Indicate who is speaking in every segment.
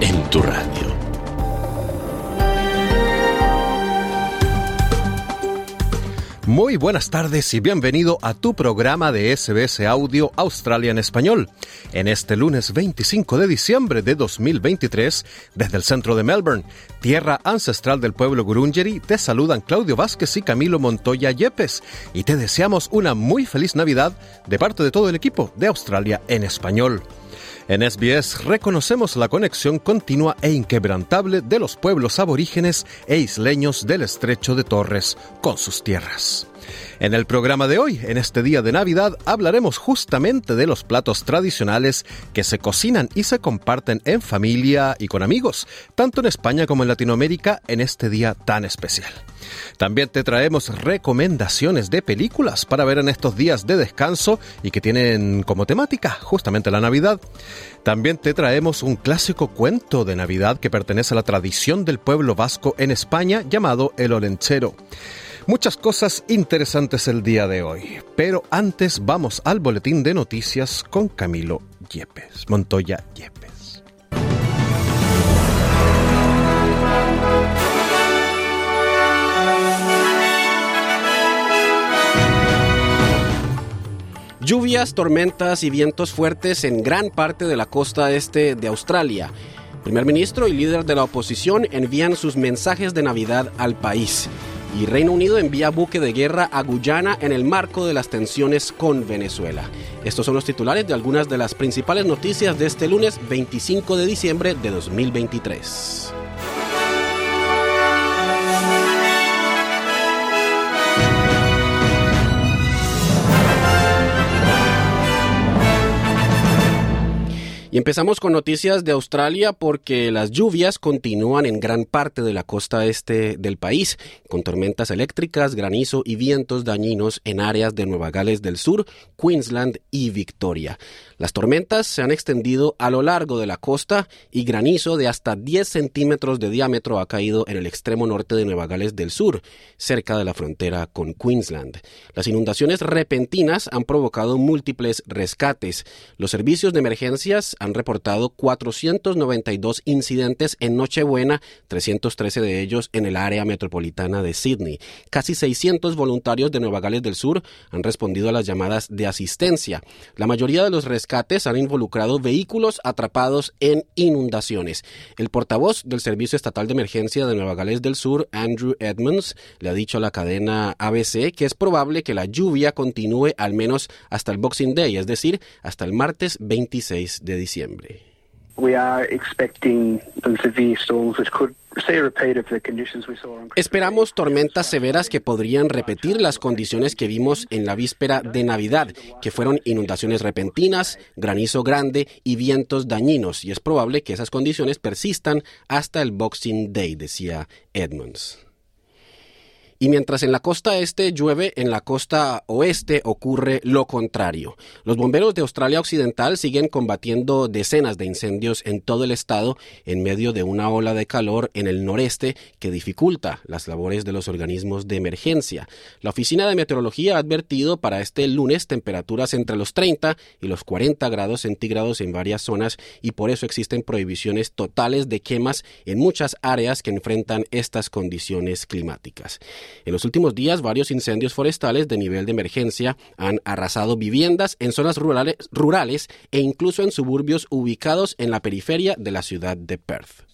Speaker 1: en tu radio.
Speaker 2: Muy buenas tardes y bienvenido a tu programa de SBS Audio Australia en Español. En este lunes 25 de diciembre de 2023, desde el centro de Melbourne, tierra ancestral del pueblo Gurungeri, te saludan Claudio Vázquez y Camilo Montoya Yepes y te deseamos una muy feliz Navidad de parte de todo el equipo de Australia en Español. En SBS reconocemos la conexión continua e inquebrantable de los pueblos aborígenes e isleños del estrecho de Torres con sus tierras. En el programa de hoy, en este día de Navidad, hablaremos justamente de los platos tradicionales que se cocinan y se comparten en familia y con amigos, tanto en España como en Latinoamérica en este día tan especial. También te traemos recomendaciones de películas para ver en estos días de descanso y que tienen como temática justamente la Navidad. También te traemos un clásico cuento de Navidad que pertenece a la tradición del pueblo vasco en España llamado El Olenchero. Muchas cosas interesantes el día de hoy, pero antes vamos al boletín de noticias con Camilo Yepes, Montoya Yepes.
Speaker 3: Lluvias, tormentas y vientos fuertes en gran parte de la costa este de Australia. Primer ministro y líder de la oposición envían sus mensajes de Navidad al país. Y Reino Unido envía buque de guerra a Guyana en el marco de las tensiones con Venezuela. Estos son los titulares de algunas de las principales noticias de este lunes 25 de diciembre de 2023. Y empezamos con noticias de Australia porque las lluvias continúan en gran parte de la costa este del país, con tormentas eléctricas, granizo y vientos dañinos en áreas de Nueva Gales del Sur, Queensland y Victoria. Las tormentas se han extendido a lo largo de la costa y granizo de hasta 10 centímetros de diámetro ha caído en el extremo norte de Nueva Gales del Sur, cerca de la frontera con Queensland. Las inundaciones repentinas han provocado múltiples rescates. Los servicios de emergencias han reportado 492 incidentes en Nochebuena, 313 de ellos en el área metropolitana de Sydney. Casi 600 voluntarios de Nueva Gales del Sur han respondido a las llamadas de asistencia. La mayoría de los han involucrado vehículos atrapados en inundaciones. El portavoz del Servicio Estatal de Emergencia de Nueva Gales del Sur, Andrew Edmonds, le ha dicho a la cadena ABC que es probable que la lluvia continúe al menos hasta el Boxing Day, es decir, hasta el martes 26 de diciembre. Esperamos tormentas severas que podrían repetir las condiciones que vimos en la víspera de Navidad, que fueron inundaciones repentinas, granizo grande y vientos dañinos, y es probable que esas condiciones persistan hasta el Boxing Day, decía Edmonds. Y mientras en la costa este llueve, en la costa oeste ocurre lo contrario. Los bomberos de Australia Occidental siguen combatiendo decenas de incendios en todo el estado en medio de una ola de calor en el noreste que dificulta las labores de los organismos de emergencia. La Oficina de Meteorología ha advertido para este lunes temperaturas entre los 30 y los 40 grados centígrados en varias zonas y por eso existen prohibiciones totales de quemas en muchas áreas que enfrentan estas condiciones climáticas. En los últimos días, varios incendios forestales de nivel de emergencia han arrasado viviendas en zonas rurales, rurales e incluso en suburbios ubicados en la periferia de la ciudad de Perth.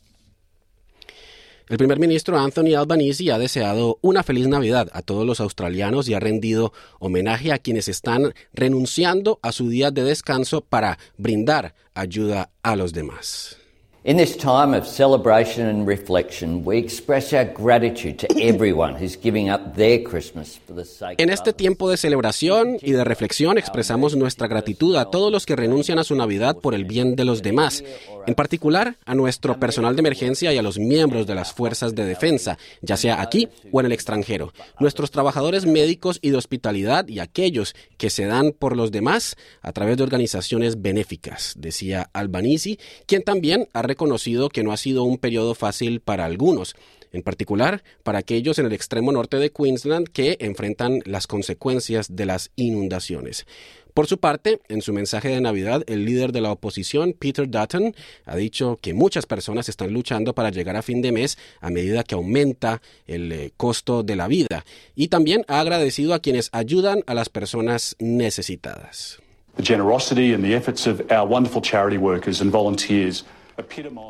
Speaker 3: El primer ministro Anthony Albanese ha deseado una feliz Navidad a todos los australianos y ha rendido homenaje a quienes están renunciando a su día de descanso para brindar ayuda a los demás.
Speaker 4: In this time of celebration and reflection, we express our gratitude to everyone who's giving up their Christmas for the sake
Speaker 3: En
Speaker 4: of
Speaker 3: este
Speaker 4: others.
Speaker 3: tiempo de celebración y de reflexión expresamos nuestra gratitud a todos los que renuncian a su Navidad por el bien de los demás, en particular a nuestro personal de emergencia y a los miembros de las fuerzas de defensa, ya sea aquí o en el extranjero, nuestros trabajadores médicos y de hospitalidad y aquellos que se dan por los demás a través de organizaciones benéficas, decía Albanese, quien también ha reconocido que no ha sido un periodo fácil para algunos en particular para aquellos en el extremo norte de Queensland que enfrentan las consecuencias de las inundaciones. Por su parte, en su mensaje de Navidad, el líder de la oposición, Peter Dutton, ha dicho que muchas personas están luchando para llegar a fin de mes a medida que aumenta el eh, costo de la vida y también ha agradecido a quienes ayudan a las personas necesitadas.
Speaker 5: The generosity and the efforts of our wonderful charity workers and volunteers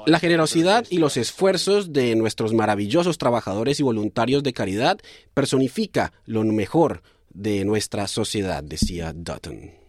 Speaker 3: La generosidad y los esfuerzos de nuestros maravillosos trabajadores y voluntarios de caridad personifica lo mejor de nuestra sociedad, decía Dutton.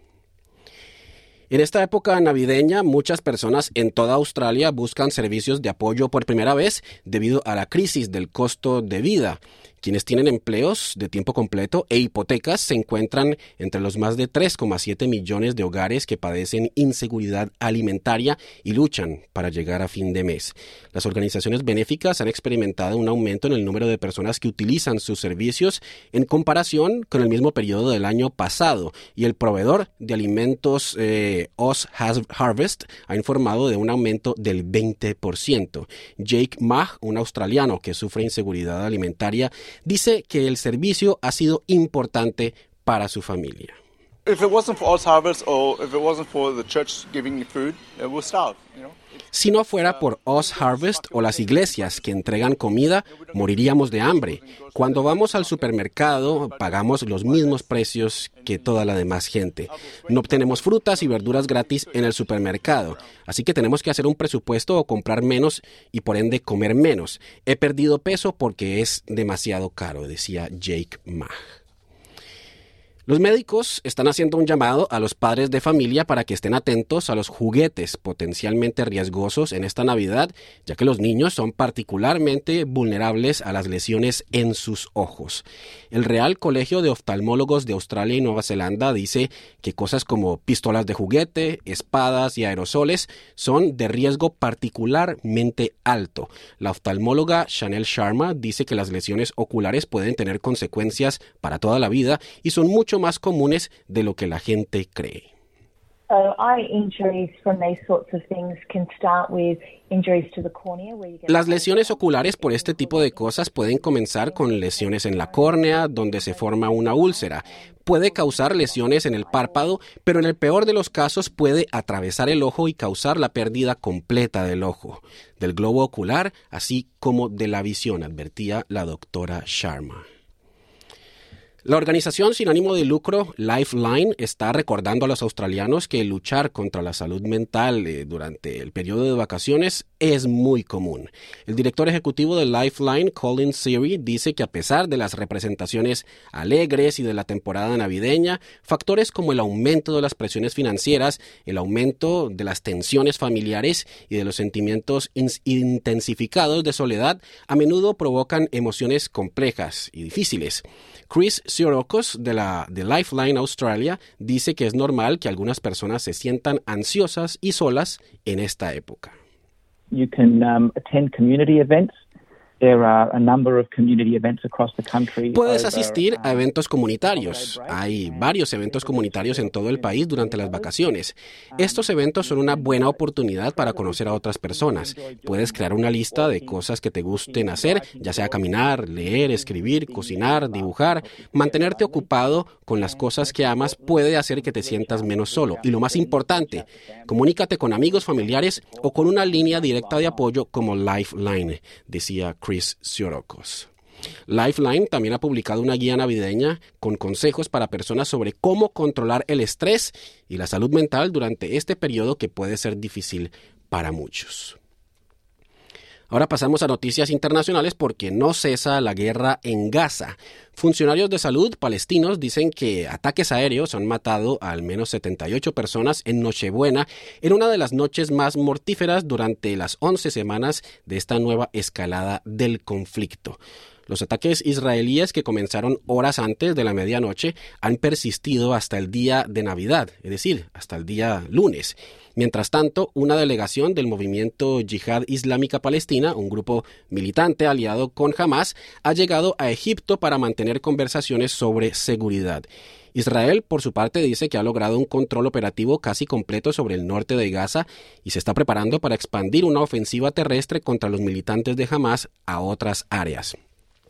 Speaker 3: En esta época navideña, muchas personas en toda Australia buscan servicios de apoyo por primera vez debido a la crisis del costo de vida. Quienes tienen empleos de tiempo completo e hipotecas se encuentran entre los más de 3,7 millones de hogares que padecen inseguridad alimentaria y luchan para llegar a fin de mes. Las organizaciones benéficas han experimentado un aumento en el número de personas que utilizan sus servicios en comparación con el mismo periodo del año pasado y el proveedor de alimentos eh, Oz Harvest ha informado de un aumento del 20%. Jake Mah, un australiano que sufre inseguridad alimentaria, dice que el servicio ha sido importante para su familia.
Speaker 6: If it wasn't for Harvest or if it wasn't for the church giving food, we'll starve, you know.
Speaker 3: Si no fuera por Oz Harvest o las iglesias que entregan comida, moriríamos de hambre. Cuando vamos al supermercado, pagamos los mismos precios que toda la demás gente. No obtenemos frutas y verduras gratis en el supermercado, así que tenemos que hacer un presupuesto o comprar menos y por ende comer menos. He perdido peso porque es demasiado caro, decía Jake Mah. Los médicos están haciendo un llamado a los padres de familia para que estén atentos a los juguetes potencialmente riesgosos en esta Navidad, ya que los niños son particularmente vulnerables a las lesiones en sus ojos. El Real Colegio de Oftalmólogos de Australia y Nueva Zelanda dice que cosas como pistolas de juguete, espadas y aerosoles son de riesgo particularmente alto. La oftalmóloga Chanel Sharma dice que las lesiones oculares pueden tener consecuencias para toda la vida y son mucho más comunes de lo que la gente cree. Las lesiones oculares por este tipo de cosas pueden comenzar con lesiones en la córnea, donde se forma una úlcera. Puede causar lesiones en el párpado, pero en el peor de los casos puede atravesar el ojo y causar la pérdida completa del ojo, del globo ocular, así como de la visión, advertía la doctora Sharma. La organización sin ánimo de lucro Lifeline está recordando a los australianos que luchar contra la salud mental eh, durante el periodo de vacaciones es muy común. El director ejecutivo de Lifeline, Colin Seary, dice que a pesar de las representaciones alegres y de la temporada navideña, factores como el aumento de las presiones financieras, el aumento de las tensiones familiares y de los sentimientos intensificados de soledad a menudo provocan emociones complejas y difíciles. Chris Siorokos de la de Lifeline Australia dice que es normal que algunas personas se sientan ansiosas y solas en esta época.
Speaker 7: You can um, attend community events.
Speaker 3: Puedes asistir a eventos comunitarios. Hay varios eventos comunitarios en todo el país durante las vacaciones. Estos eventos son una buena oportunidad para conocer a otras personas. Puedes crear una lista de cosas que te gusten hacer, ya sea caminar, leer, escribir, cocinar, dibujar. Mantenerte ocupado con las cosas que amas puede hacer que te sientas menos solo. Y lo más importante, comunícate con amigos, familiares o con una línea directa de apoyo como Lifeline, decía Chris Lifeline también ha publicado una guía navideña con consejos para personas sobre cómo controlar el estrés y la salud mental durante este periodo que puede ser difícil para muchos. Ahora pasamos a noticias internacionales porque no cesa la guerra en Gaza. Funcionarios de salud palestinos dicen que ataques aéreos han matado a al menos 78 personas en Nochebuena, en una de las noches más mortíferas durante las 11 semanas de esta nueva escalada del conflicto. Los ataques israelíes que comenzaron horas antes de la medianoche han persistido hasta el día de Navidad, es decir, hasta el día lunes. Mientras tanto, una delegación del movimiento Yihad Islámica Palestina, un grupo militante aliado con Hamas, ha llegado a Egipto para mantener conversaciones sobre seguridad. Israel, por su parte, dice que ha logrado un control operativo casi completo sobre el norte de Gaza y se está preparando para expandir una ofensiva terrestre contra los militantes de Hamas a otras áreas.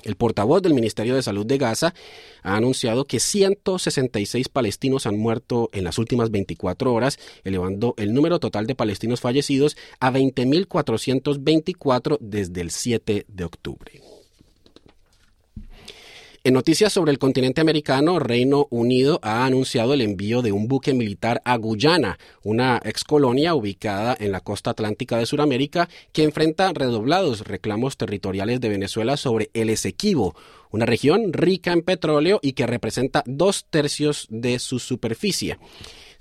Speaker 3: El portavoz del Ministerio de Salud de Gaza ha anunciado que 166 palestinos han muerto en las últimas 24 horas, elevando el número total de palestinos fallecidos a 20.424 desde el 7 de octubre. En noticias sobre el continente americano, Reino Unido ha anunciado el envío de un buque militar a Guyana, una excolonia ubicada en la costa atlántica de Sudamérica que enfrenta redoblados reclamos territoriales de Venezuela sobre el Esequibo, una región rica en petróleo y que representa dos tercios de su superficie.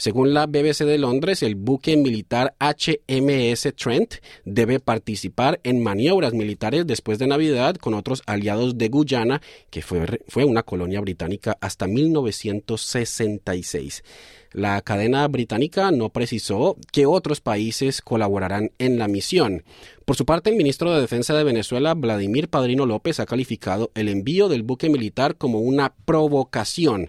Speaker 3: Según la BBC de Londres, el buque militar HMS Trent debe participar en maniobras militares después de Navidad con otros aliados de Guyana, que fue, fue una colonia británica hasta 1966. La cadena británica no precisó que otros países colaborarán en la misión. Por su parte, el ministro de Defensa de Venezuela, Vladimir Padrino López, ha calificado el envío del buque militar como una provocación.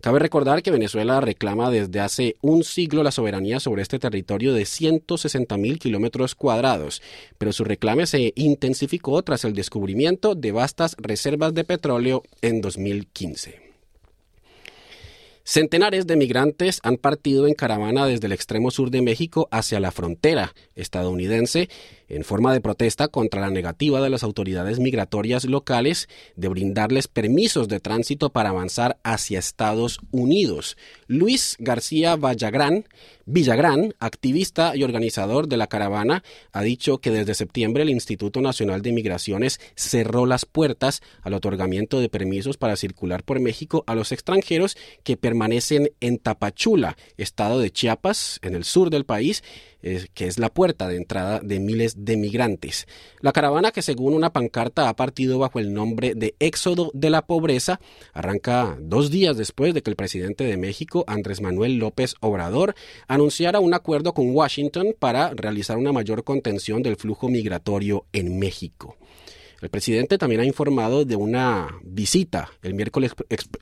Speaker 3: Cabe recordar que Venezuela reclama desde hace un siglo la soberanía sobre este territorio de 160.000 kilómetros cuadrados, pero su reclame se intensificó tras el descubrimiento de vastas reservas de petróleo en 2015. Centenares de migrantes han partido en caravana desde el extremo sur de México hacia la frontera estadounidense en forma de protesta contra la negativa de las autoridades migratorias locales de brindarles permisos de tránsito para avanzar hacia Estados Unidos. Luis García Vallagrán, Villagrán, activista y organizador de la caravana, ha dicho que desde septiembre el Instituto Nacional de Migraciones cerró las puertas al otorgamiento de permisos para circular por México a los extranjeros que permanecen en Tapachula, estado de Chiapas, en el sur del país, que es la puerta de entrada de miles de migrantes. La caravana, que según una pancarta ha partido bajo el nombre de Éxodo de la Pobreza, arranca dos días después de que el presidente de México, Andrés Manuel López Obrador, anunciara un acuerdo con Washington para realizar una mayor contención del flujo migratorio en México. El presidente también ha informado de una visita el miércoles,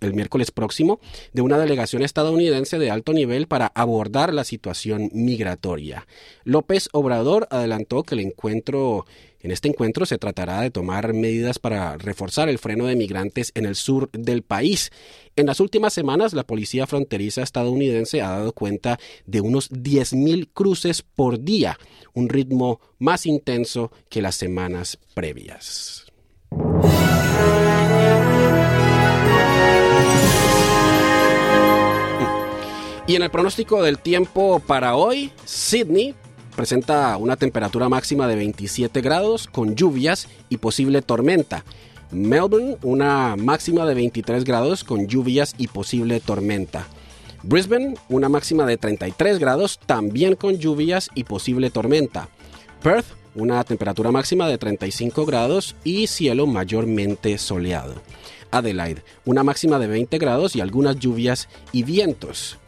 Speaker 3: el miércoles próximo de una delegación estadounidense de alto nivel para abordar la situación migratoria. López Obrador adelantó que el encuentro en este encuentro se tratará de tomar medidas para reforzar el freno de migrantes en el sur del país. En las últimas semanas, la policía fronteriza estadounidense ha dado cuenta de unos 10.000 cruces por día, un ritmo más intenso que las semanas previas. Y en el pronóstico del tiempo para hoy, Sydney presenta una temperatura máxima de 27 grados con lluvias y posible tormenta. Melbourne, una máxima de 23 grados con lluvias y posible tormenta. Brisbane, una máxima de 33 grados, también con lluvias y posible tormenta. Perth, una temperatura máxima de 35 grados y cielo mayormente soleado. Adelaide, una máxima de 20 grados y algunas lluvias y vientos.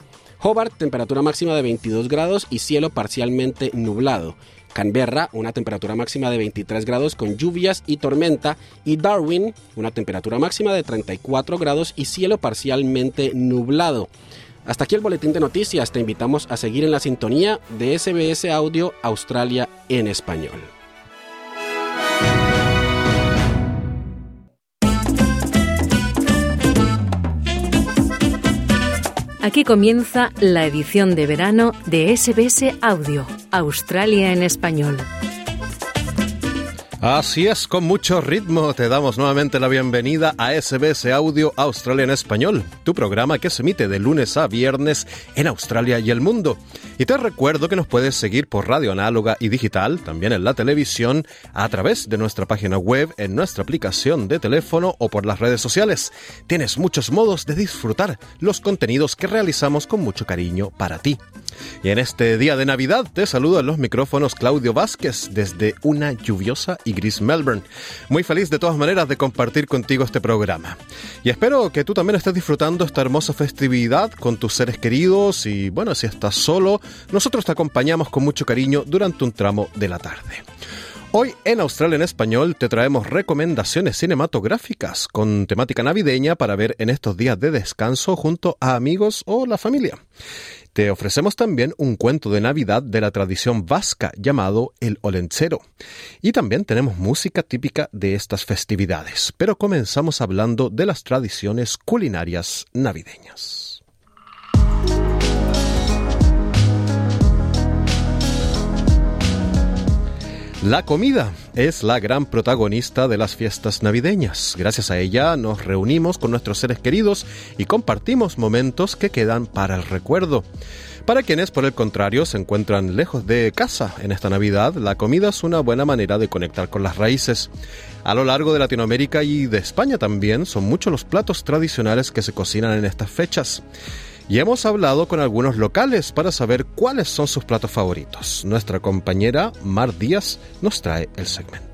Speaker 3: Hobart, temperatura máxima de 22 grados y cielo parcialmente nublado. Canberra, una temperatura máxima de 23 grados con lluvias y tormenta. Y Darwin, una temperatura máxima de 34 grados y cielo parcialmente nublado. Hasta aquí el boletín de noticias. Te invitamos a seguir en la sintonía de SBS Audio Australia en español.
Speaker 8: Aquí comienza la edición de verano de SBS Audio, Australia en español.
Speaker 2: Así es, con mucho ritmo te damos nuevamente la bienvenida a SBS Audio Australia en Español, tu programa que se emite de lunes a viernes en Australia y el mundo. Y te recuerdo que nos puedes seguir por radio análoga y digital, también en la televisión, a través de nuestra página web, en nuestra aplicación de teléfono o por las redes sociales. Tienes muchos modos de disfrutar los contenidos que realizamos con mucho cariño para ti. Y en este día de Navidad te saludo en los micrófonos Claudio Vázquez desde una lluviosa y gris Melbourne. Muy feliz de todas maneras de compartir contigo este programa. Y espero que tú también estés disfrutando esta hermosa festividad con tus seres queridos y bueno, si estás solo, nosotros te acompañamos con mucho cariño durante un tramo de la tarde. Hoy en Australia en Español te traemos recomendaciones cinematográficas con temática navideña para ver en estos días de descanso junto a amigos o la familia. Te ofrecemos también un cuento de Navidad de la tradición vasca llamado El Olencero. Y también tenemos música típica de estas festividades. Pero comenzamos hablando de las tradiciones culinarias navideñas. La comida es la gran protagonista de las fiestas navideñas. Gracias a ella nos reunimos con nuestros seres queridos y compartimos momentos que quedan para el recuerdo. Para quienes, por el contrario, se encuentran lejos de casa en esta Navidad, la comida es una buena manera de conectar con las raíces. A lo largo de Latinoamérica y de España también son muchos los platos tradicionales que se cocinan en estas fechas y hemos hablado con algunos locales para saber cuáles son sus platos favoritos. Nuestra compañera Mar Díaz nos trae el segmento.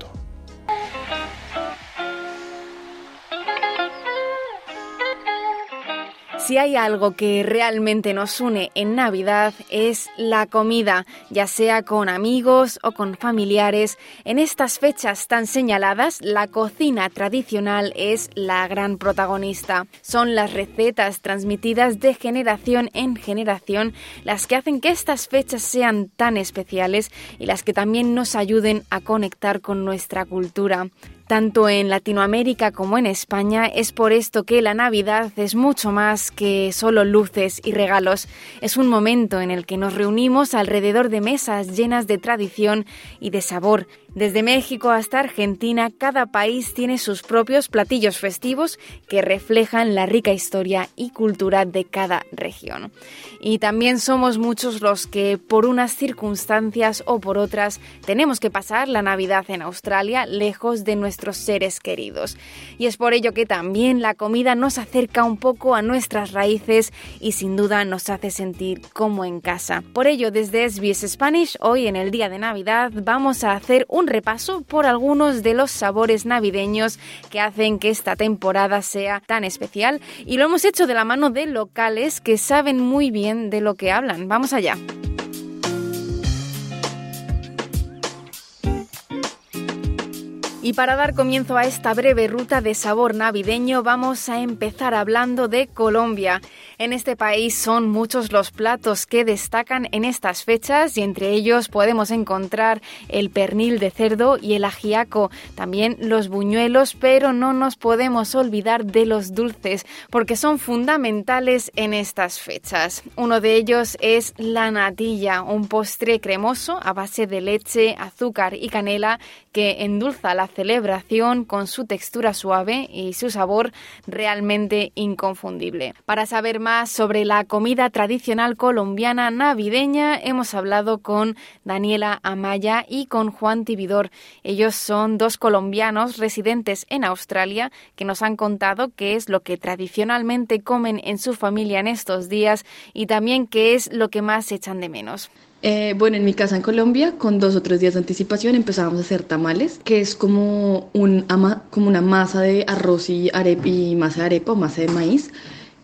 Speaker 9: Si hay algo que realmente nos une en Navidad es la comida, ya sea con amigos o con familiares. En estas fechas tan señaladas, la cocina tradicional es la gran protagonista. Son las recetas transmitidas de generación en generación las que hacen que estas fechas sean tan especiales y las que también nos ayuden a conectar con nuestra cultura. Tanto en Latinoamérica como en España es por esto que la Navidad es mucho más que solo luces y regalos. Es un momento en el que nos reunimos alrededor de mesas llenas de tradición y de sabor desde México hasta Argentina, cada país tiene sus propios platillos festivos que reflejan la rica historia y cultura de cada región. Y también somos muchos los que, por unas circunstancias o por otras, tenemos que pasar la Navidad en Australia lejos de nuestros seres queridos. Y es por ello que también la comida nos acerca un poco a nuestras raíces y sin duda nos hace sentir como en casa. Por ello, desde SBS Spanish, hoy en el día de Navidad, vamos a hacer un repaso por algunos de los sabores navideños que hacen que esta temporada sea tan especial y lo hemos hecho de la mano de locales que saben muy bien de lo que hablan. Vamos allá. Y para dar comienzo a esta breve ruta de sabor navideño, vamos a empezar hablando de Colombia. En este país son muchos los platos que destacan en estas fechas y entre ellos podemos encontrar el pernil de cerdo y el ajiaco, también los buñuelos, pero no nos podemos olvidar de los dulces porque son fundamentales en estas fechas. Uno de ellos es la natilla, un postre cremoso a base de leche, azúcar y canela que endulza la celebración con su textura suave y su sabor realmente inconfundible. Para saber sobre la comida tradicional colombiana navideña, hemos hablado con Daniela Amaya y con Juan Tibidor. Ellos son dos colombianos residentes en Australia que nos han contado qué es lo que tradicionalmente comen en su familia en estos días y también qué es lo que más echan de menos.
Speaker 10: Eh, bueno, en mi casa en Colombia, con dos o tres días de anticipación, empezábamos a hacer tamales, que es como, un como una masa de arroz y, y masa de arepa o masa de maíz,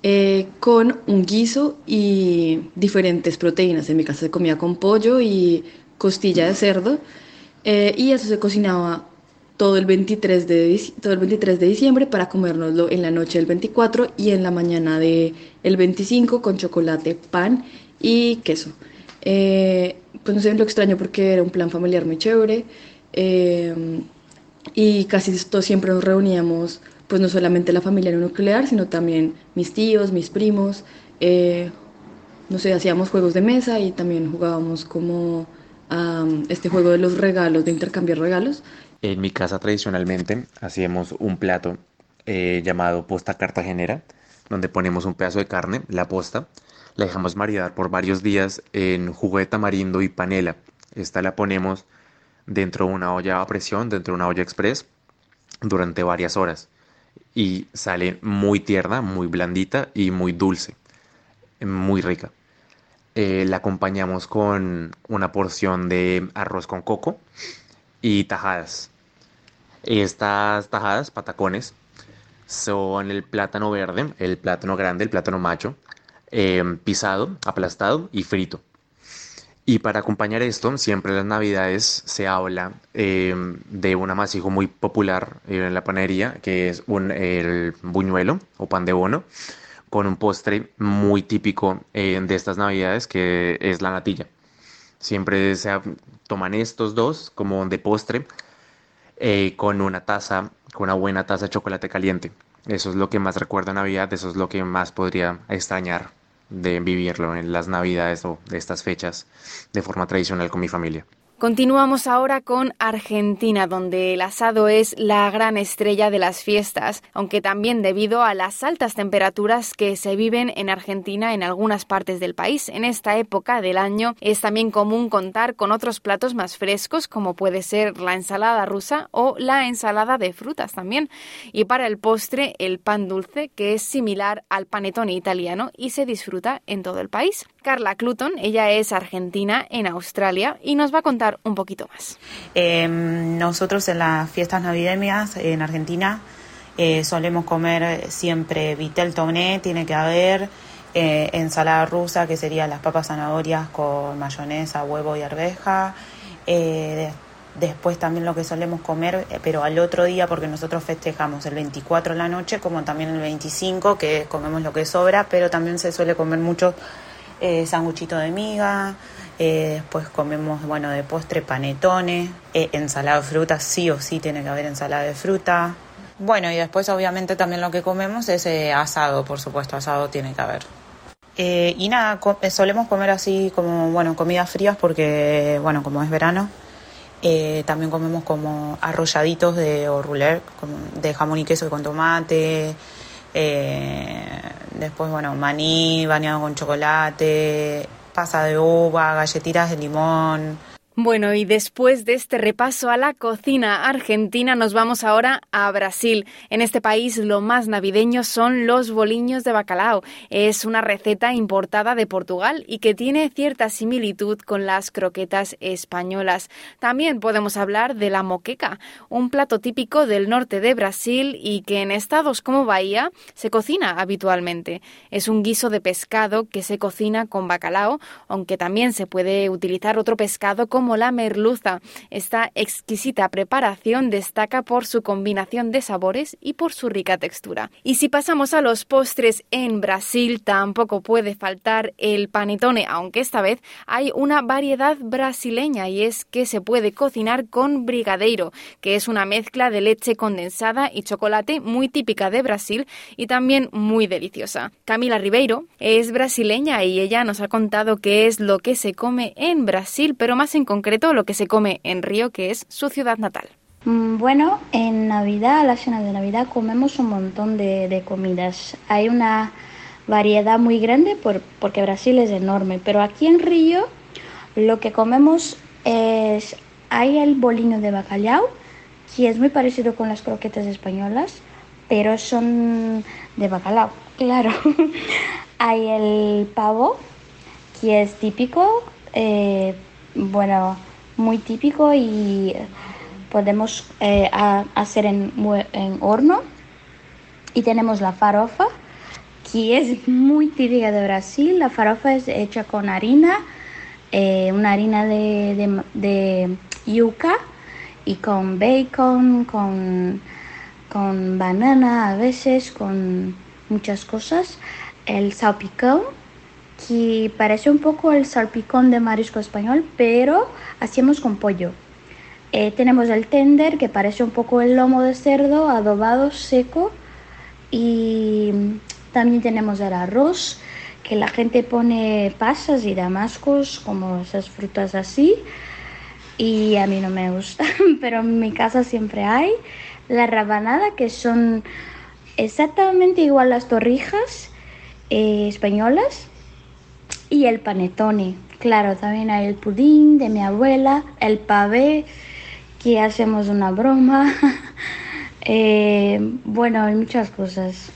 Speaker 10: eh, con un guiso y diferentes proteínas. En mi casa se comía con pollo y costilla de cerdo, eh, y eso se cocinaba todo el, 23 de, todo el 23 de diciembre para comérnoslo en la noche del 24 y en la mañana del el 25 con chocolate, pan y queso. Eh, pues no sé, lo extraño porque era un plan familiar muy chévere eh, y casi esto siempre nos reuníamos, pues no solamente la familia nuclear, sino también mis tíos, mis primos, eh, no sé, hacíamos juegos de mesa y también jugábamos como um, este juego de los regalos, de intercambiar regalos.
Speaker 11: En mi casa tradicionalmente hacíamos un plato eh, llamado posta cartagenera, donde ponemos un pedazo de carne, la posta, la dejamos maridar por varios días en jugo de tamarindo y panela. Esta la ponemos dentro de una olla a presión, dentro de una olla express, durante varias horas. Y sale muy tierna, muy blandita y muy dulce, muy rica. Eh, la acompañamos con una porción de arroz con coco y tajadas. Estas tajadas, patacones, son el plátano verde, el plátano grande, el plátano macho, em, pisado, aplastado y frito. Y para acompañar esto, siempre en las navidades se habla em, de un amasijo muy popular en la panería, que es un, el buñuelo o pan de bono con un postre muy típico eh, de estas navidades que es la natilla. Siempre se toman estos dos como de postre eh, con una taza, con una buena taza de chocolate caliente. Eso es lo que más recuerdo a Navidad, eso es lo que más podría extrañar de vivirlo en las Navidades o de estas fechas de forma tradicional con mi familia.
Speaker 9: Continuamos ahora con Argentina, donde el asado es la gran estrella de las fiestas, aunque también debido a las altas temperaturas que se viven en Argentina en algunas partes del país. En esta época del año es también común contar con otros platos más frescos, como puede ser la ensalada rusa o la ensalada de frutas también. Y para el postre, el pan dulce, que es similar al panetone italiano y se disfruta en todo el país. Carla Cluton, ella es argentina en Australia y nos va a contar un poquito más.
Speaker 12: Em, nosotros en las fiestas navideñas en Argentina eh, solemos comer siempre vitel toné, tiene que haber eh, ensalada rusa, que sería las papas zanahorias con mayonesa, huevo y arveja. Eh, después también lo que solemos comer, pero al otro día, porque nosotros festejamos el 24 de la noche, como también el 25, que comemos lo que sobra, pero también se suele comer mucho eh, sanguchito de miga, eh, después comemos, bueno, de postre panetones, eh, ensalada de fruta, sí o sí tiene que haber ensalada de fruta. Bueno, y después obviamente también lo que comemos es eh, asado, por supuesto, asado tiene que haber. y nada, solemos comer así como, bueno, comidas frías porque, bueno, como es verano, también comemos como arrolladitos de o de jamón y queso con tomate, eh, después, bueno, maní bañado con chocolate, pasa de uva, galletitas de limón,
Speaker 9: bueno, y después de este repaso a la cocina argentina, nos vamos ahora a Brasil. En este país lo más navideño son los boliños de bacalao. Es una receta importada de Portugal y que tiene cierta similitud con las croquetas españolas. También podemos hablar de la moqueca, un plato típico del norte de Brasil y que en estados como Bahía se cocina habitualmente. Es un guiso de pescado que se cocina con bacalao, aunque también se puede utilizar otro pescado como como la merluza. Esta exquisita preparación destaca por su combinación de sabores y por su rica textura. Y si pasamos a los postres en Brasil, tampoco puede faltar el panetone, aunque esta vez hay una variedad brasileña y es que se puede cocinar con brigadeiro, que es una mezcla de leche condensada y chocolate muy típica de Brasil y también muy deliciosa. Camila Ribeiro es brasileña y ella nos ha contado qué es lo que se come en Brasil, pero más en concreto lo que se come en Río, que es su ciudad natal.
Speaker 13: Mm, bueno, en Navidad, la cena de Navidad, comemos un montón de, comidas. Hay una variedad muy grande por, porque Brasil es enorme, pero aquí en Río lo que comemos es, hay el bolino de bacalao, que es muy parecido con las croquetas españolas, pero son de bacalao, claro. hay el pavo, que es típico, eh, bueno, muy típico y podemos eh, hacer en, horno. Y tenemos la farofa, que es muy típica de Brasil. La farofa es hecha con harina, eh, una harina de, de, yuca y con bacon, con, con banana a veces, con muchas cosas. El salpicón que parece un poco el salpicón de marisco español, pero hacemos con pollo. Eh, tenemos el tender, que parece un poco el lomo de cerdo, adobado, seco. Y también tenemos el arroz, que la gente pone pasas y damascos, como esas frutas así. y a mí no me gusta, pero en mi casa siempre hay. La rabanada, que son exactamente igual las torrijas eh, españolas, y el panetone. Claro, también hay el pudín de mi abuela, el pavé, que hacemos una broma. Eh, bueno, hay muchas cosas.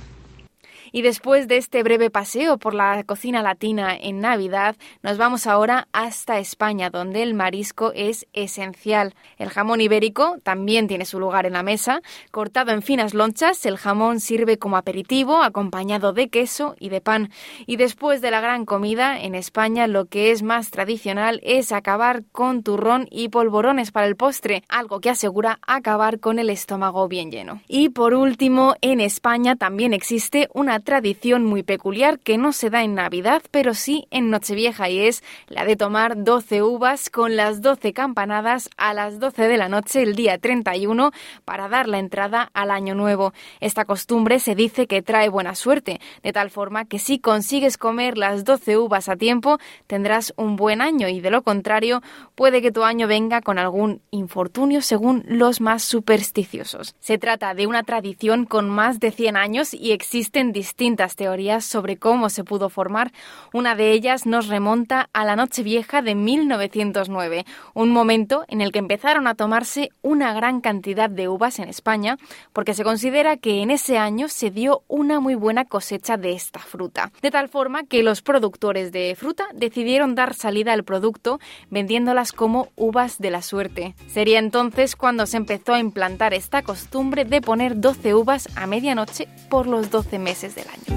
Speaker 9: Y después de este breve paseo por la cocina latina en Navidad, nos vamos ahora hasta España, donde el marisco es esencial. El jamón ibérico también tiene su lugar en la mesa. Cortado en finas lonchas, el jamón sirve como aperitivo, acompañado de queso y de pan. Y después de la gran comida, en España lo que es más tradicional es acabar con turrón y polvorones para el postre, algo que asegura acabar con el estómago bien lleno. Y por último, en España también existe una tradición muy peculiar que no se da en Navidad, pero sí en Nochevieja y es la de tomar 12 uvas con las 12 campanadas a las 12 de la noche el día 31 para dar la entrada al año nuevo. Esta costumbre se dice que trae buena suerte, de tal forma que si consigues comer las 12 uvas a tiempo tendrás un buen año y de lo contrario puede que tu año venga con algún infortunio según los más supersticiosos. Se trata de una tradición con más de 100 años y existen distintas teorías sobre cómo se pudo formar. Una de ellas nos remonta a la Nochevieja de 1909, un momento en el que empezaron a tomarse una gran cantidad de uvas en España, porque se considera que en ese año se dio una muy buena cosecha de esta fruta. De tal forma que los productores de fruta decidieron dar salida al producto vendiéndolas como uvas de la suerte. Sería entonces cuando se empezó a implantar esta costumbre de poner 12 uvas a medianoche por los 12 meses del año.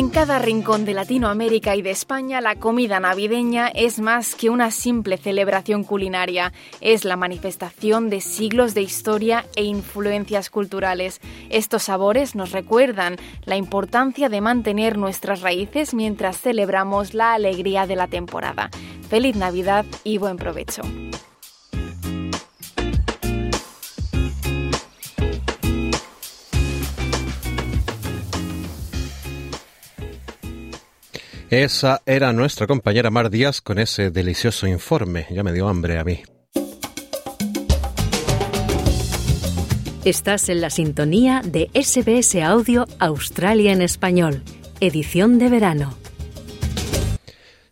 Speaker 9: En cada rincón de Latinoamérica y de España, la comida navideña es más que una simple celebración culinaria, es la manifestación de siglos de historia e influencias culturales. Estos sabores nos recuerdan la importancia de mantener nuestras raíces mientras celebramos la alegría de la temporada. Feliz Navidad y buen provecho.
Speaker 2: Esa era nuestra compañera Mar Díaz con ese delicioso informe. Ya me dio hambre a mí.
Speaker 8: Estás en la sintonía de SBS Audio Australia en Español, edición de verano.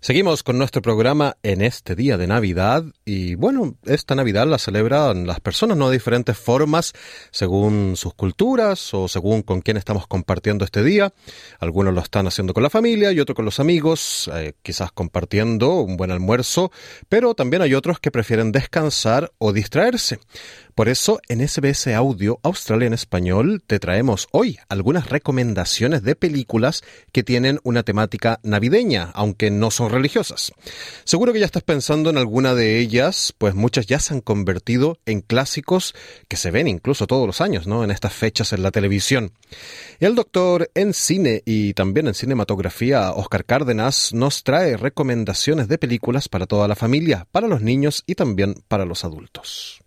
Speaker 2: Seguimos con nuestro programa en este día de Navidad y bueno, esta Navidad la celebran las personas no de diferentes formas según sus culturas o según con quién estamos compartiendo este día. Algunos lo están haciendo con la familia y otros con los amigos, eh, quizás compartiendo un buen almuerzo, pero también hay otros que prefieren descansar o distraerse. Por eso, en SBS Audio Australia en Español te traemos hoy algunas recomendaciones de películas que tienen una temática navideña, aunque no son religiosas. Seguro que ya estás pensando en alguna de ellas, pues muchas ya se han convertido en clásicos que se ven incluso todos los años, ¿no? En estas fechas en la televisión. El doctor en cine y también en cinematografía, Oscar Cárdenas, nos trae recomendaciones de películas para toda la familia, para los niños y también para los adultos.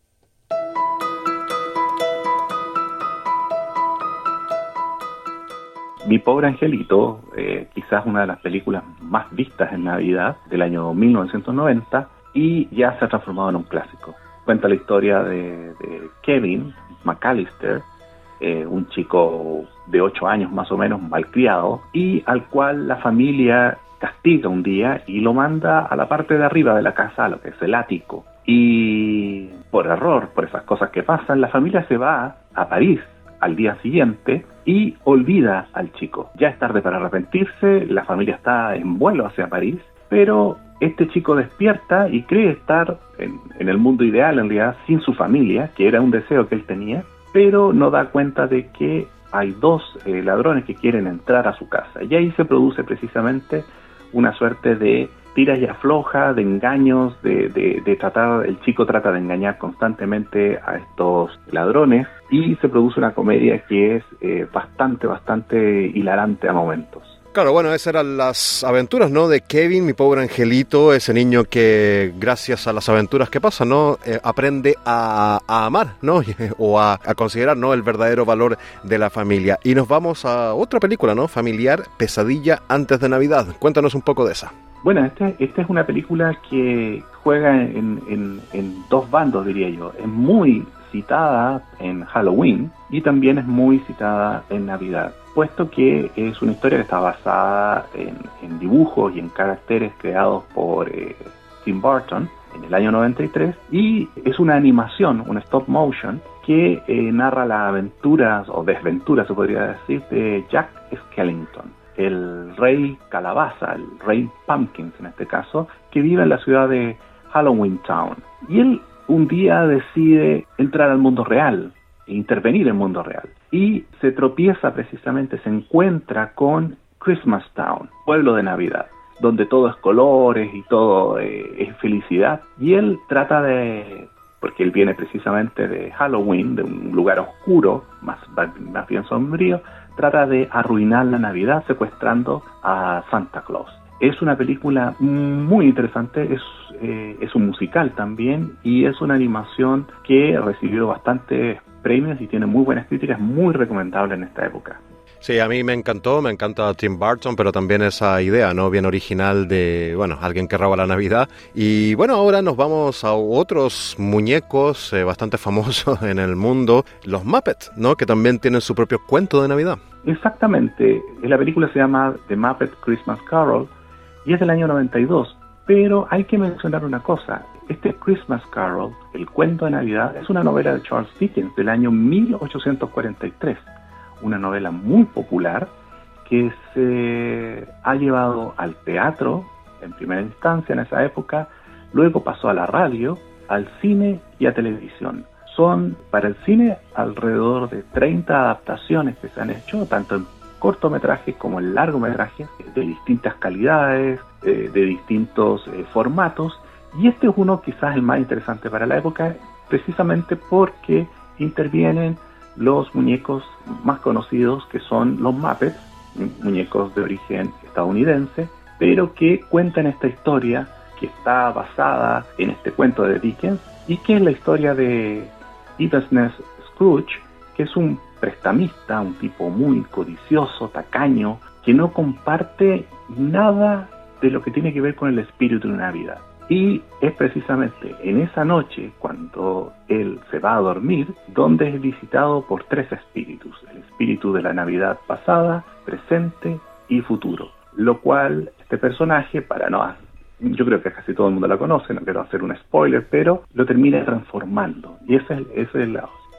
Speaker 14: Mi pobre angelito, eh, quizás una de las películas más vistas en Navidad del año 1990 y ya se ha transformado en un clásico. Cuenta la historia de, Kevin McAllister, eh, un chico de 8 años más o menos, malcriado, y al cual la familia castiga un día y lo manda a la parte de arriba de la casa, a lo que es el ático. Y por error, por esas cosas que pasan, la familia se va a París al día siguiente y olvida al chico. Ya es tarde para arrepentirse, la familia está en vuelo hacia París, pero este chico despierta y cree estar en, el mundo ideal, en realidad, sin su familia, que era un deseo que él tenía, pero no da cuenta de que hay dos eh, ladrones que quieren entrar a su casa. Y ahí se produce precisamente una suerte de tiras y afloja, de engaños, de, de, tratar, el chico trata de engañar constantemente a estos ladrones y se produce una comedia que es eh, bastante, bastante hilarante a momentos.
Speaker 2: Claro, bueno, esas eran las aventuras, ¿no? De Kevin, mi pobre angelito, ese niño que gracias a las aventuras que pasan, ¿no? Eh, aprende a, a, amar, ¿no? o a, a, considerar, ¿no? El verdadero valor de la familia. Y nos vamos a otra película, ¿no? Familiar, Pesadilla antes de Navidad. Cuéntanos un poco de esa.
Speaker 14: Bueno, esta, es una película que juega en, dos bandos, diría yo. Es muy citada en Halloween y también es muy citada en Navidad puesto que es una historia que está basada en, en dibujos y en caracteres creados por eh, Tim Burton en el año 93 y es una animación, un stop motion que eh, narra las aventuras o desventuras, se podría decir, de Jack Skellington, el rey calabaza, el rey Pumpkins en este caso, que vive en la ciudad de Halloween Town. Y él un día decide entrar al mundo real, intervenir en el mundo real. Y se tropieza precisamente, se encuentra con Christmas Town, pueblo de Navidad, donde todo es colores y todo eh, es felicidad. Y él trata de, porque él viene precisamente de Halloween, de un lugar oscuro, más, más bien sombrío, trata de arruinar la Navidad secuestrando a Santa Claus. Es una película muy interesante, es, eh, es un musical también y es una animación que recibió bastantes premios y tiene muy buenas críticas, muy recomendable en esta época.
Speaker 2: Sí, a mí me encantó, me encanta Tim Burton, pero también esa idea, ¿no? Bien original de, bueno, alguien que roba la Navidad. Y bueno, ahora nos vamos a otros muñecos eh, bastante famosos en el mundo, los Muppets, ¿no? Que también tienen su propio cuento de Navidad.
Speaker 14: Exactamente. La película se llama The Muppet Christmas Carol y es del año 92. Pero hay que mencionar una cosa. Este Christmas Carol, el cuento de Navidad, es una novela de Charles Dickens del año 1843. Una novela muy popular que se ha llevado al teatro en primera instancia en esa época, luego pasó a la radio, al cine y a televisión. Son para el cine alrededor de 30 adaptaciones que se han hecho, tanto en cortometrajes como en largometrajes, de distintas calidades, eh, de distintos eh, formatos, y este es uno quizás el más interesante para la época, precisamente porque intervienen los muñecos más conocidos que son los Muppets, muñecos de origen estadounidense, pero que cuentan esta historia que está basada en este cuento de Dickens y que es la historia de Ebenezer Scrooge, que es un prestamista, un tipo muy codicioso, tacaño, que no comparte nada de lo que tiene que ver con el espíritu de Navidad. Y es precisamente en esa noche, cuando él se va a dormir, donde es visitado por tres espíritus, el espíritu de la Navidad pasada, presente y futuro. Lo cual este personaje, para no yo creo que casi todo el mundo la conoce, no quiero hacer un spoiler, pero lo termina transformando. Y ese es, ese es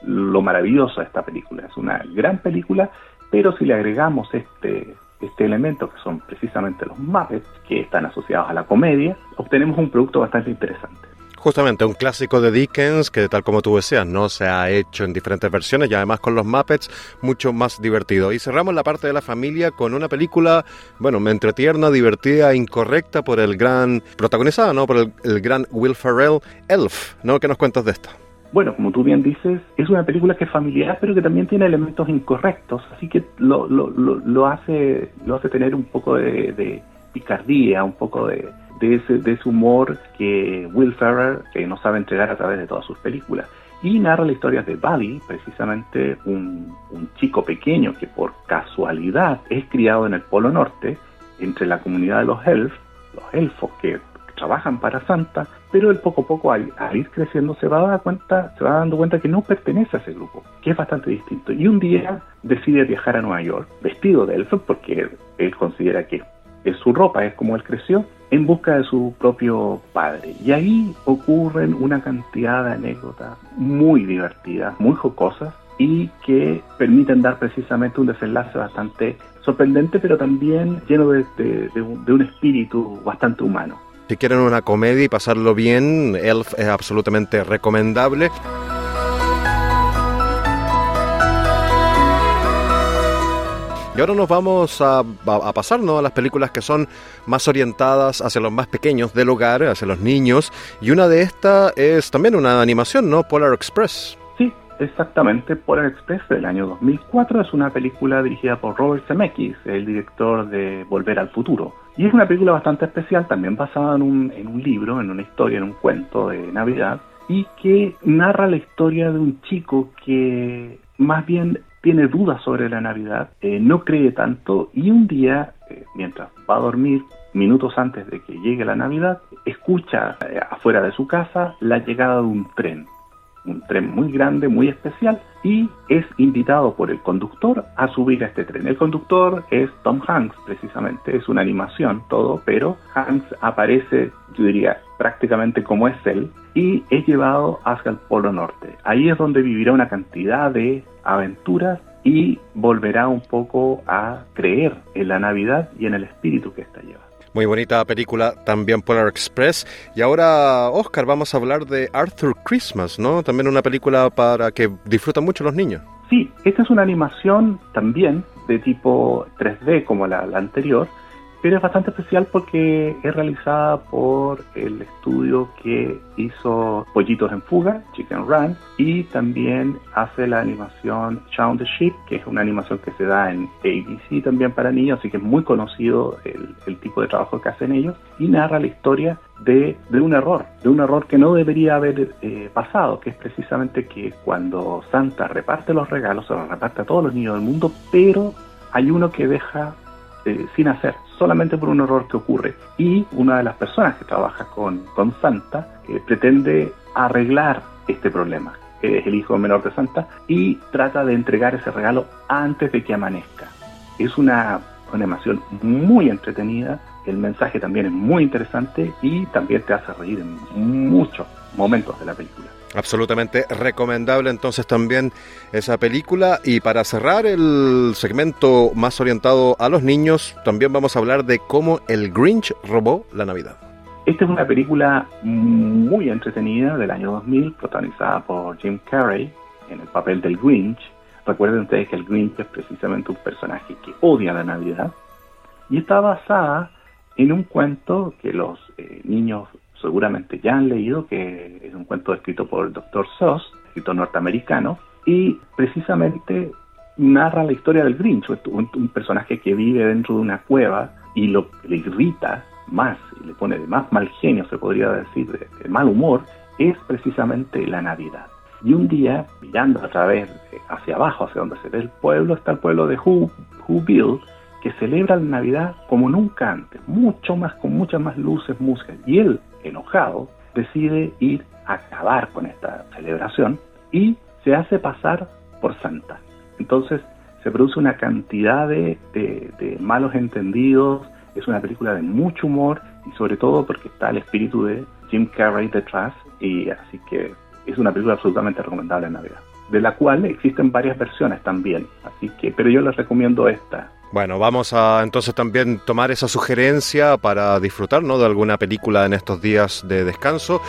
Speaker 14: lo maravilloso de esta película. Es una gran película, pero si le agregamos este este elemento, que son precisamente los Muppets, que están asociados a la comedia, obtenemos un producto bastante interesante.
Speaker 2: Justamente, un clásico de Dickens que, tal como tú decías, no se ha hecho en diferentes versiones y además con los Muppets mucho más divertido. Y cerramos la parte de la familia con una película, bueno, entretierna, divertida, incorrecta por el gran, protagonizada, ¿no? Por el, el gran Will Ferrell, Elf, ¿no? ¿Qué nos cuentas de esta?
Speaker 14: Bueno, como tú bien dices, es una película que es familiar, pero que también tiene elementos incorrectos, así que lo, lo, hace, lo hace tener un poco de, picardía, un poco de, ese, de humor que Will Ferrer que sabe entregar a través de todas sus películas. Y narra la historia de Buddy, precisamente un, un chico pequeño que por casualidad es criado en el Polo Norte, entre la comunidad de los elfos, los elfos que trabajan para Santa, pero él poco a poco al, ir creciendo se va, cuenta, se va dando cuenta que no pertenece a ese grupo, que es bastante distinto. Y un día decide viajar a Nueva York, vestido de elfo, porque él, considera que es su ropa, es como él creció, en busca de su propio padre. Y ahí ocurren una cantidad de anécdotas muy divertidas, muy jocosas, y que permiten dar precisamente un desenlace bastante sorprendente, pero también lleno de un espíritu bastante humano.
Speaker 2: Si quieren una comedia y pasarlo bien, Elf es absolutamente recomendable. Y ahora nos vamos a, a, pasar a las películas que son más orientadas hacia los más pequeños del hogar, hacia los niños. Y una de estas es también una animación, ¿no? Polar Express.
Speaker 14: Exactamente, Polar Express del año 2004 es una película dirigida por Robert Zemeckis, el director de Volver al Futuro. Y es una película bastante especial, también basada en un, en un libro, en una historia, en un cuento de Navidad, y que narra la historia de un chico que más bien tiene dudas sobre la Navidad, eh, no cree tanto y un día, eh, mientras va a dormir, minutos antes de que llegue la Navidad, escucha eh, afuera de su casa la llegada de un tren un tren muy grande, muy especial, y es invitado por el conductor a subir a este tren. El conductor es Tom Hanks, precisamente, es una animación todo, pero Hanks aparece, yo diría, prácticamente como es él, y es llevado hacia el Polo Norte. Ahí es donde vivirá una cantidad de aventuras y volverá un poco a creer en la Navidad y en el espíritu que está llevando.
Speaker 2: Muy bonita película también Polar Express. Y ahora, Oscar, vamos a hablar de Arthur Christmas, ¿no? También una película para que disfrutan mucho los niños.
Speaker 14: Sí, esta es una animación también de tipo 3D como la, la anterior, pero es bastante especial porque es realizada por el estudio que hizo Pollitos en Fuga, Chicken Run, y también hace la animación Shaun the Sheep, que es una animación que se da en ABC también para niños, así que es muy conocido el, tipo de trabajo que hacen ellos, y narra la historia de, un error, de un error que no debería haber eh, pasado, que es precisamente que cuando Santa reparte los regalos, se los reparte a todos los niños del mundo, pero hay uno que deja eh, sin hacer, solamente por un error que ocurre. Y una de las personas que trabaja con, con Santa eh, pretende arreglar este problema. Es el hijo menor de Santa y trata de entregar ese regalo antes de que amanezca. Es una animación muy entretenida, el mensaje también es muy interesante y también te hace reír en muchos momentos de la película.
Speaker 2: Absolutamente recomendable entonces también esa película. Y para cerrar el segmento más orientado a los niños, también vamos a hablar de cómo el Grinch robó la Navidad.
Speaker 14: Esta es una película muy entretenida del año 2000, protagonizada por Jim Carrey en el papel del Grinch. Recuerden ustedes que el Grinch es precisamente un personaje que odia la Navidad. Y está basada en un cuento que los eh, niños seguramente ya han leído, que es un cuento escrito por el Dr. Seuss, escritor norteamericano, y precisamente narra la historia del Grinch, un, personaje que vive dentro de una cueva y lo le irrita más y le pone de más mal genio, se podría decir, de, mal humor, es precisamente la Navidad. Y un día, mirando a través, hacia abajo, hacia donde se ve el pueblo, está el pueblo de Who, Whoville, que celebra la Navidad como nunca antes, mucho más, con muchas más luces, música. Y él, enojado, decide ir a acabar con esta celebración y se hace pasar por Santa. Entonces se produce una cantidad de, de, malos entendidos, es una película de mucho humor y sobre todo porque está el espíritu de Jim Carrey detrás y así que es una película absolutamente recomendable en Navidad, de la cual existen varias versiones también, así que pero yo les recomiendo esta,
Speaker 2: bueno, vamos a entonces también tomar esa sugerencia para disfrutar de alguna película en estos días de descanso.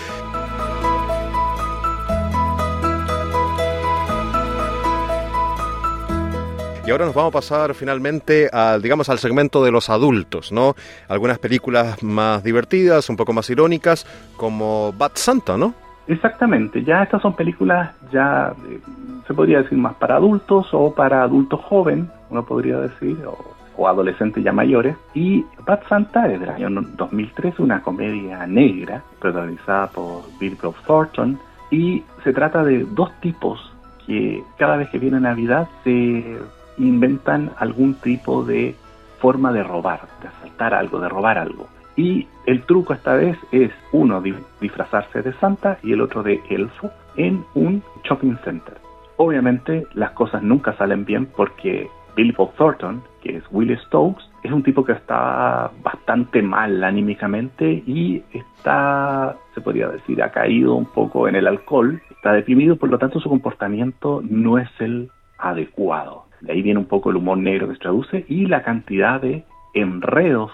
Speaker 2: Y ahora nos vamos a pasar finalmente al, digamos, al segmento de los adultos, ¿no? Algunas películas más divertidas, un poco más irónicas, como Bad Santa, ¿no?
Speaker 14: Exactamente, ya estas son películas ya eh, se podría decir más para adultos o para adultos jóvenes, uno podría decir, o, adolescentes ya mayores. Y Bad Santa es del año 2003, una comedia negra protagonizada por Bill Bob Thornton. Y se trata de dos tipos que cada vez que viene Navidad se inventan algún tipo de forma de robar, de asaltar algo, de robar algo. Y el truco esta vez es uno disfrazarse de Santa y el otro de elfo en un shopping center. Obviamente las cosas nunca salen bien porque Billy Bob Thornton, que es Willie Stokes, es un tipo que está bastante mal anímicamente y está, se podría decir, ha caído un poco en el alcohol, está deprimido, por lo tanto su comportamiento no es el adecuado. De ahí viene un poco el humor negro que se traduce y la cantidad de enredos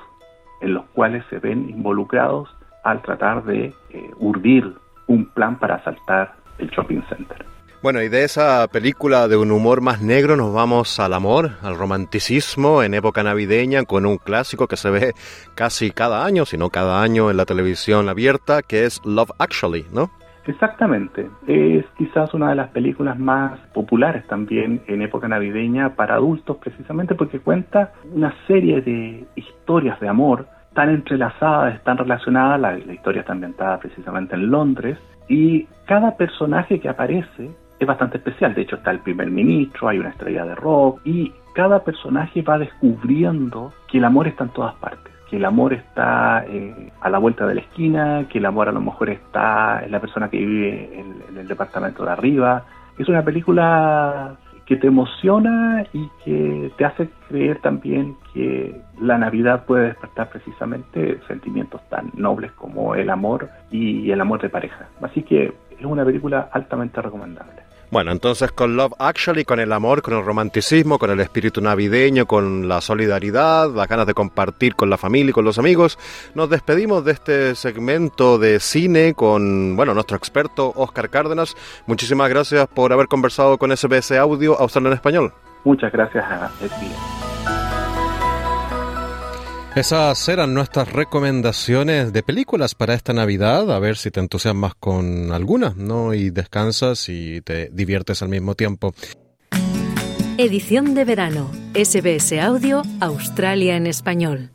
Speaker 14: en los cuales se ven involucrados al tratar de eh, urdir un plan para asaltar el shopping center.
Speaker 2: Bueno, y de esa película de un humor más negro nos vamos al amor, al romanticismo en época navideña con un clásico que se ve casi cada año, si no cada año en la televisión abierta, que es Love Actually, ¿no?
Speaker 14: Exactamente. Es quizás una de las películas más populares también en época navideña para adultos, precisamente porque cuenta una serie de historias de amor tan entrelazadas, tan relacionadas. La, la historia está ambientada precisamente en Londres y cada personaje que aparece es bastante especial. De hecho, está el primer ministro, hay una estrella de rock y cada personaje va descubriendo que el amor está en todas partes que el amor está eh, a la vuelta de la esquina, que el amor a lo mejor está en la persona que vive en, en, el departamento de arriba. Es una película que te emociona y que te hace creer también que la Navidad puede despertar precisamente sentimientos tan nobles como el amor y el amor de pareja. Así que es una película altamente recomendable.
Speaker 2: Bueno, entonces con Love Actually, con el amor, con el romanticismo, con el espíritu navideño, con la solidaridad, las ganas de compartir con la familia y con los amigos, nos despedimos de este segmento de cine con, bueno, nuestro experto Oscar Cárdenas. Muchísimas gracias por haber conversado con SBS Audio Australia en Español.
Speaker 14: Muchas gracias a SBS.
Speaker 2: Esas eran nuestras recomendaciones de películas para esta Navidad. A ver si te entusiasmas con alguna, ¿no? Y descansas y te diviertes al mismo tiempo.
Speaker 8: Edición de verano. SBS Audio Australia en español.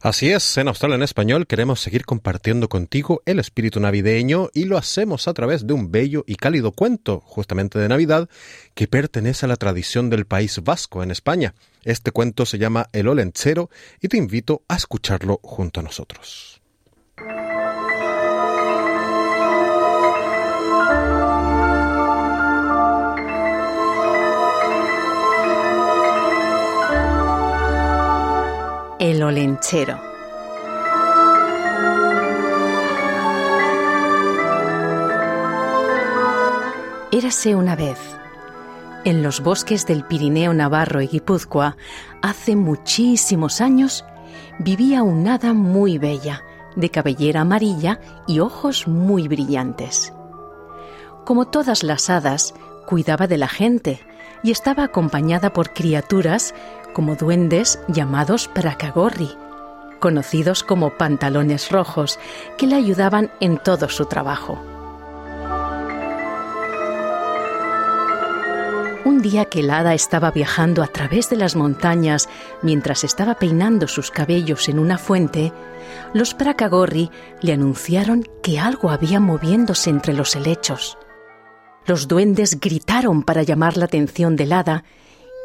Speaker 2: Así es, en Australia en Español queremos seguir compartiendo contigo el espíritu navideño y lo hacemos a través de un bello y cálido cuento, justamente de Navidad, que pertenece a la tradición del País Vasco en España. Este cuento se llama El Olenchero y te invito a escucharlo junto a nosotros.
Speaker 8: El Olenchero. Érase una vez, en los bosques del Pirineo Navarro y Guipúzcoa, hace muchísimos años, vivía una hada muy bella, de cabellera amarilla y ojos muy brillantes. Como todas las hadas, cuidaba de la gente y estaba acompañada por criaturas como duendes llamados Prakagorri, conocidos como pantalones rojos, que le ayudaban en todo su trabajo. Un día que el hada estaba viajando a través de las montañas mientras estaba peinando sus cabellos en una fuente, los Prakagorri le anunciaron que algo había moviéndose entre los helechos. Los duendes gritaron para llamar la atención del hada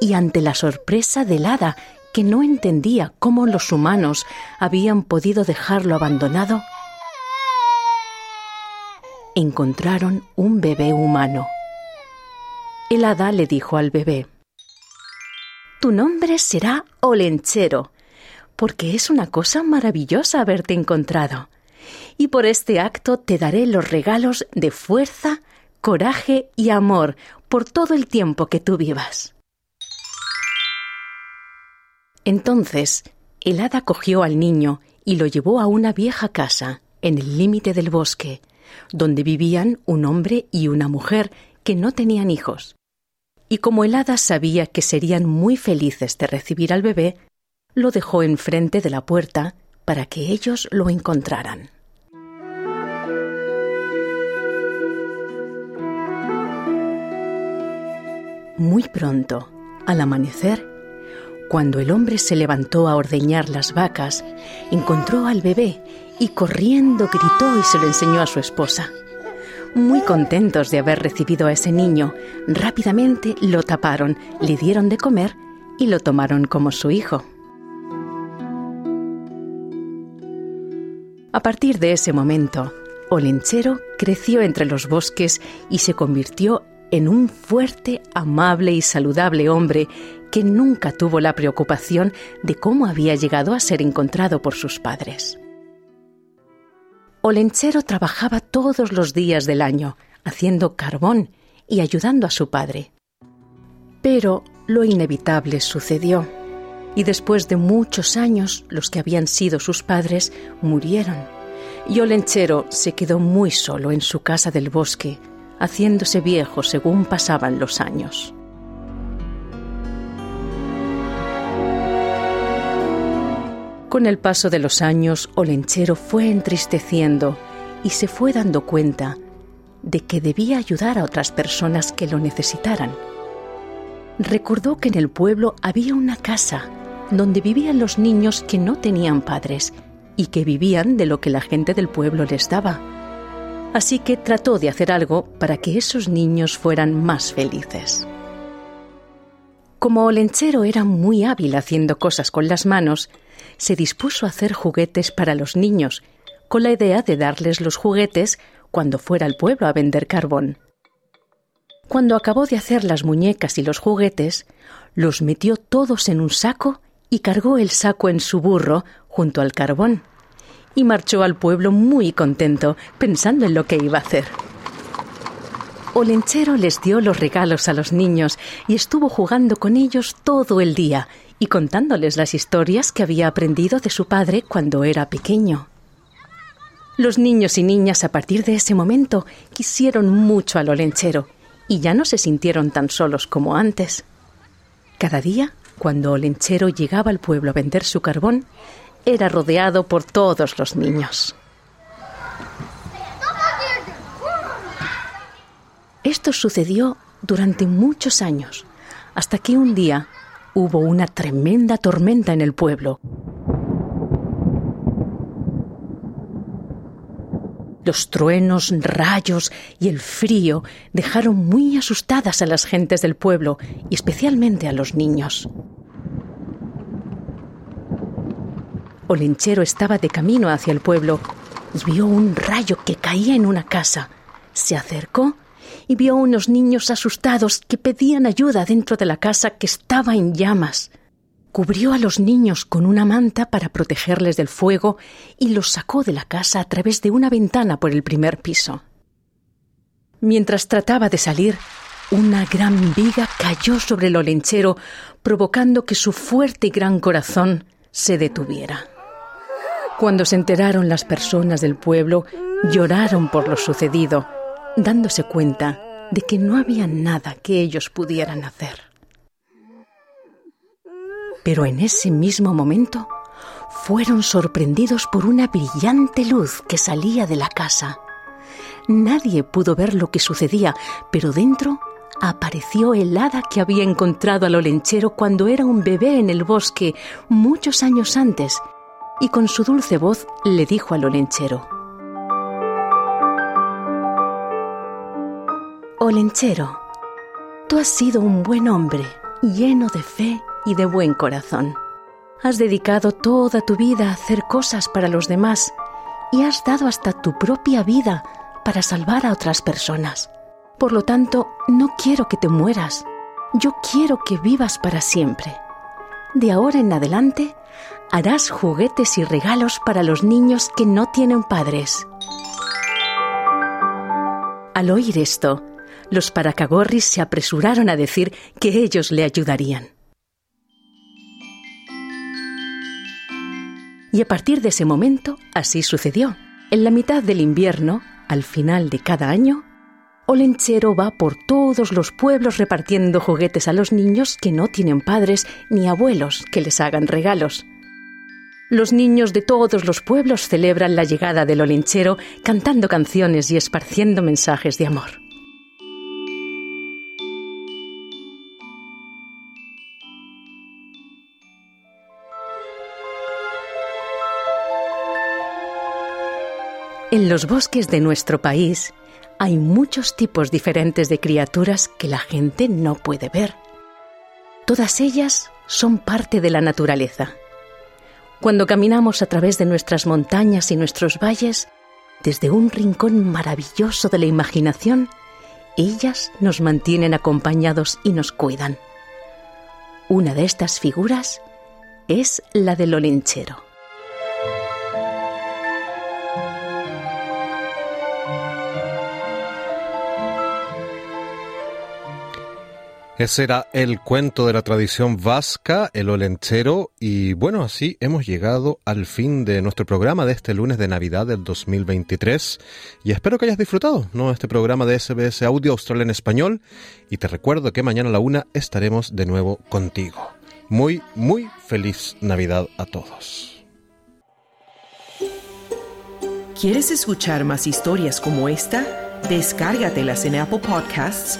Speaker 8: y ante la sorpresa del hada, que no entendía cómo los humanos habían podido dejarlo abandonado, encontraron un bebé humano. El hada le dijo al bebé, Tu nombre será Olenchero, porque es una cosa maravillosa haberte encontrado, y por este acto te daré los regalos de fuerza, coraje y amor por todo el tiempo que tú vivas. Entonces el hada cogió al niño y lo llevó a una vieja casa en el límite del bosque, donde vivían un hombre y una mujer que no tenían hijos. Y como el hada sabía que serían muy felices de recibir al bebé, lo dejó enfrente de la puerta para que ellos lo encontraran. Muy pronto, al amanecer, cuando el hombre se levantó a ordeñar las vacas, encontró al bebé y corriendo gritó y se lo enseñó a su esposa. Muy contentos de haber recibido a ese niño, rápidamente lo taparon, le dieron de comer y lo tomaron como su hijo. A partir de ese momento, Olenchero creció entre los bosques y se convirtió en un fuerte, amable y saludable hombre que nunca tuvo la preocupación de cómo había llegado a ser encontrado por sus padres. Olenchero trabajaba todos los días del año, haciendo carbón y ayudando a su padre. Pero lo inevitable sucedió, y después de muchos años los que habían sido sus padres murieron, y Olenchero se quedó muy solo en su casa del bosque, haciéndose viejo según pasaban los años. Con el paso de los años, Olenchero fue entristeciendo y se fue dando cuenta de que debía ayudar a otras personas que lo necesitaran. Recordó que en el pueblo había una casa donde vivían los niños que no tenían padres y que vivían de lo que la gente del pueblo les daba. Así que trató de hacer algo para que esos niños fueran más felices. Como Olenchero era muy hábil haciendo cosas con las manos, se dispuso a hacer juguetes para los niños, con la idea de darles los juguetes cuando fuera al pueblo a vender carbón. Cuando acabó de hacer las muñecas y los juguetes, los metió todos en un saco y cargó el saco en su burro junto al carbón, y marchó al pueblo muy contento, pensando en lo que iba a hacer. Olenchero les dio los regalos a los niños y estuvo jugando con ellos todo el día y contándoles las historias que había aprendido de su padre cuando era pequeño. Los niños y niñas a partir de ese momento quisieron mucho al Olenchero y ya no se sintieron tan solos como antes. Cada día cuando Olenchero llegaba al pueblo a vender su carbón, era rodeado por todos los niños. Esto sucedió durante muchos años, hasta que un día hubo una tremenda tormenta en el pueblo. Los truenos, rayos y el frío dejaron muy asustadas a las gentes del pueblo y especialmente a los niños. Olenchero estaba de camino hacia el pueblo y vio un rayo que caía en una casa. Se acercó y vio unos niños asustados que pedían ayuda dentro de la casa que estaba en llamas. Cubrió a los niños con una manta para protegerles del fuego y los sacó de la casa a través de una ventana por el primer piso. Mientras trataba de salir, una gran viga cayó sobre el olenchero, provocando que su fuerte y gran corazón se detuviera. Cuando se enteraron las personas del pueblo, lloraron por lo sucedido, dándose cuenta de que no había nada que ellos pudieran hacer. Pero en ese mismo momento fueron sorprendidos por una brillante luz que salía de la casa. Nadie pudo ver lo que sucedía, pero dentro apareció el hada que había encontrado al olenchero cuando era un bebé en el bosque muchos años antes y con su dulce voz le dijo al olenchero, Olenchero, tú has sido un buen hombre, lleno de fe y de buen corazón. Has dedicado toda tu vida a hacer cosas para los demás y has dado hasta tu propia vida para salvar a otras personas. Por lo tanto, no quiero que te mueras. Yo quiero que vivas para siempre. De ahora en adelante, harás juguetes y regalos para los niños que no tienen padres. Al oír esto, los paracagorris se apresuraron a decir que ellos le ayudarían. Y a partir de ese momento, así sucedió. En la mitad del invierno, al final de cada año, Olenchero va por todos los pueblos repartiendo juguetes a los niños que no tienen padres ni abuelos que les hagan regalos. Los niños de todos los pueblos celebran la llegada del Olenchero cantando canciones y esparciendo mensajes de amor. En los bosques de nuestro país hay muchos tipos diferentes de criaturas que la gente no puede ver. Todas ellas son parte de la naturaleza. Cuando caminamos a través de nuestras montañas y nuestros valles, desde un rincón maravilloso de la imaginación, ellas nos mantienen acompañados y nos cuidan. Una de estas figuras es la del olenchero.
Speaker 2: Ese era el cuento de la tradición vasca, el olenchero, y bueno, así hemos llegado al fin de nuestro programa de este lunes de Navidad del 2023, y espero que hayas disfrutado ¿no? este programa de SBS Audio Australia en Español, y te recuerdo que mañana a la una estaremos de nuevo contigo. Muy, muy feliz Navidad a todos.
Speaker 15: ¿Quieres escuchar más historias como esta? Descárgatelas en Apple Podcasts,